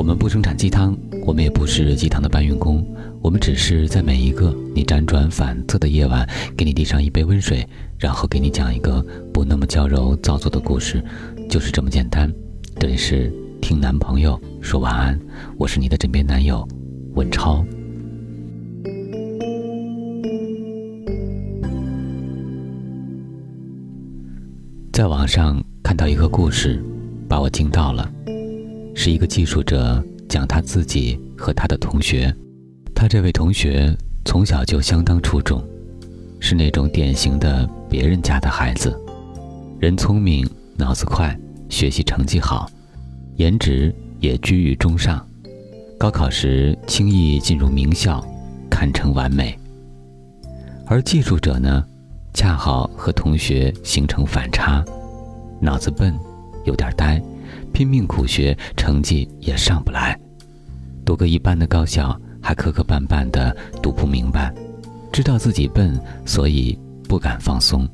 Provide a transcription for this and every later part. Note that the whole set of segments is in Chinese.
我们不生产鸡汤，我们也不是鸡汤的搬运工，我们只是在每一个你辗转反侧的夜晚，给你递上一杯温水，然后给你讲一个不那么娇柔造作的故事，就是这么简单。这里是听男朋友说晚安，我是你的枕边男友文超。在网上看到一个故事，把我惊到了。是一个技术者讲他自己和他的同学，他这位同学从小就相当出众，是那种典型的别人家的孩子，人聪明，脑子快，学习成绩好，颜值也居于中上，高考时轻易进入名校，堪称完美。而技术者呢，恰好和同学形成反差，脑子笨，有点呆。拼命苦学，成绩也上不来，读个一般的高校，还磕磕绊绊的读不明白，知道自己笨，所以不敢放松。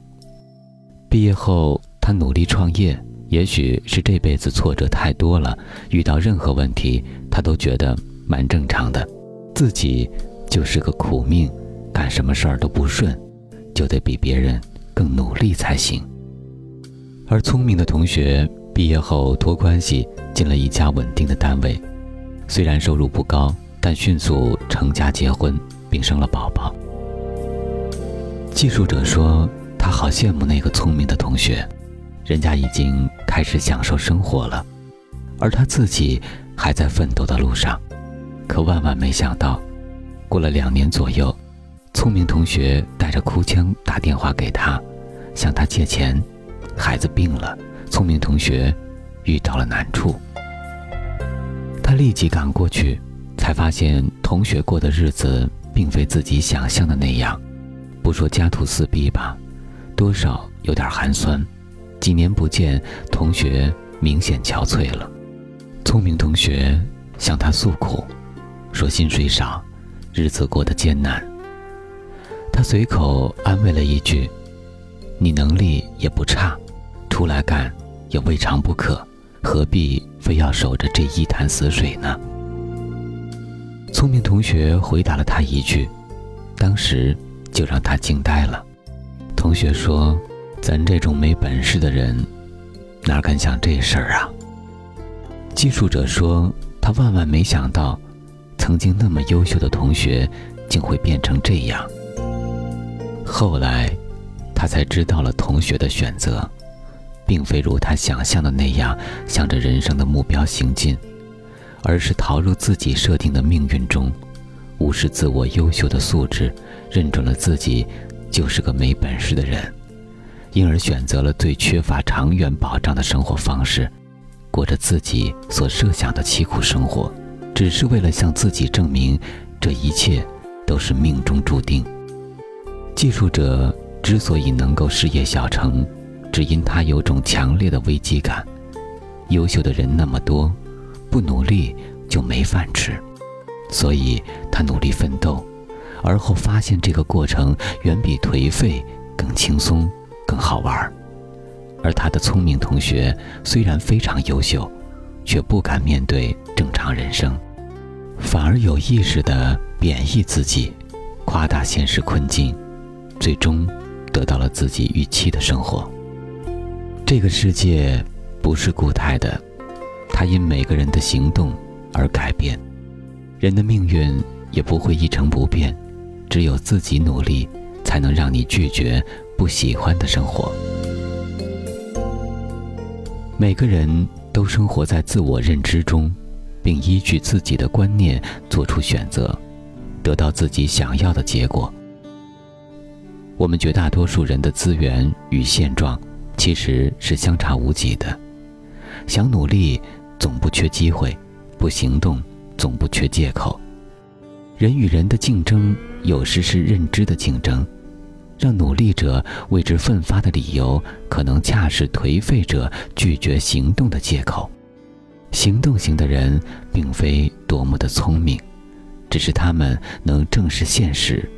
毕业后，他努力创业，也许是这辈子挫折太多了，遇到任何问题，他都觉得蛮正常的，自己就是个苦命，干什么事儿都不顺，就得比别人更努力才行。而聪明的同学。毕业后托关系进了一家稳定的单位，虽然收入不高，但迅速成家结婚并生了宝宝。技术者说他好羡慕那个聪明的同学，人家已经开始享受生活了，而他自己还在奋斗的路上。可万万没想到，过了两年左右，聪明同学带着哭腔打电话给他，向他借钱，孩子病了。聪明同学遇到了难处，他立即赶过去，才发现同学过的日子并非自己想象的那样，不说家徒四壁吧，多少有点寒酸。几年不见，同学明显憔悴了。聪明同学向他诉苦，说薪水少，日子过得艰难。他随口安慰了一句：“你能力也不差。”出来干也未尝不可，何必非要守着这一潭死水呢？聪明同学回答了他一句，当时就让他惊呆了。同学说：“咱这种没本事的人，哪敢想这事儿啊？”技术者说：“他万万没想到，曾经那么优秀的同学，竟会变成这样。”后来，他才知道了同学的选择。并非如他想象的那样向着人生的目标行进，而是逃入自己设定的命运中，无视自我优秀的素质，认准了自己就是个没本事的人，因而选择了最缺乏长远保障的生活方式，过着自己所设想的凄苦生活，只是为了向自己证明这一切都是命中注定。技术者之所以能够事业小成。只因他有种强烈的危机感，优秀的人那么多，不努力就没饭吃，所以他努力奋斗，而后发现这个过程远比颓废更轻松、更好玩。而他的聪明同学虽然非常优秀，却不敢面对正常人生，反而有意识地贬义自己，夸大现实困境，最终得到了自己预期的生活。这个世界不是固态的，它因每个人的行动而改变。人的命运也不会一成不变，只有自己努力，才能让你拒绝不喜欢的生活。每个人都生活在自我认知中，并依据自己的观念做出选择，得到自己想要的结果。我们绝大多数人的资源与现状。其实是相差无几的。想努力，总不缺机会；不行动，总不缺借口。人与人的竞争，有时是认知的竞争，让努力者为之奋发的理由，可能恰是颓废者拒绝行动的借口。行动型的人，并非多么的聪明，只是他们能正视现实，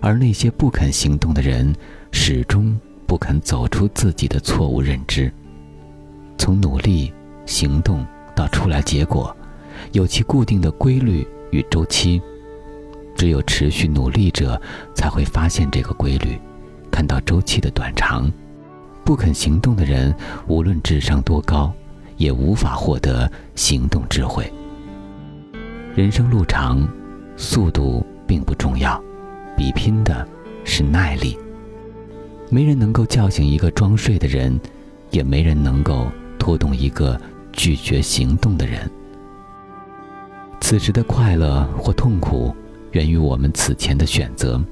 而那些不肯行动的人，始终。不肯走出自己的错误认知，从努力、行动到出来结果，有其固定的规律与周期。只有持续努力者，才会发现这个规律，看到周期的短长。不肯行动的人，无论智商多高，也无法获得行动智慧。人生路长，速度并不重要，比拼的是耐力。没人能够叫醒一个装睡的人，也没人能够拖动一个拒绝行动的人。此时的快乐或痛苦，源于我们此前的选择，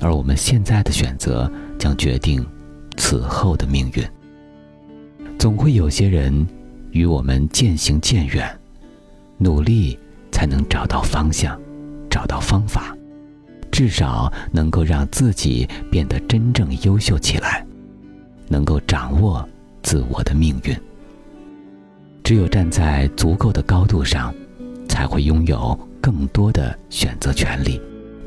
而我们现在的选择将决定此后的命运。总会有些人与我们渐行渐远，努力。才能找到方向，找到方法，至少能够让自己变得真正优秀起来，能够掌握自我的命运。只有站在足够的高度上，才会拥有更多的选择权利，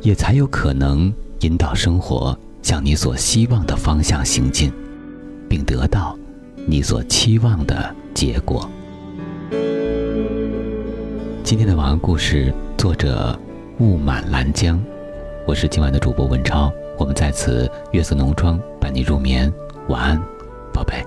也才有可能引导生活向你所希望的方向行进，并得到你所期望的结果。今天的晚安故事，作者雾满蓝江，我是今晚的主播文超，我们在此月色浓妆伴你入眠，晚安，宝贝。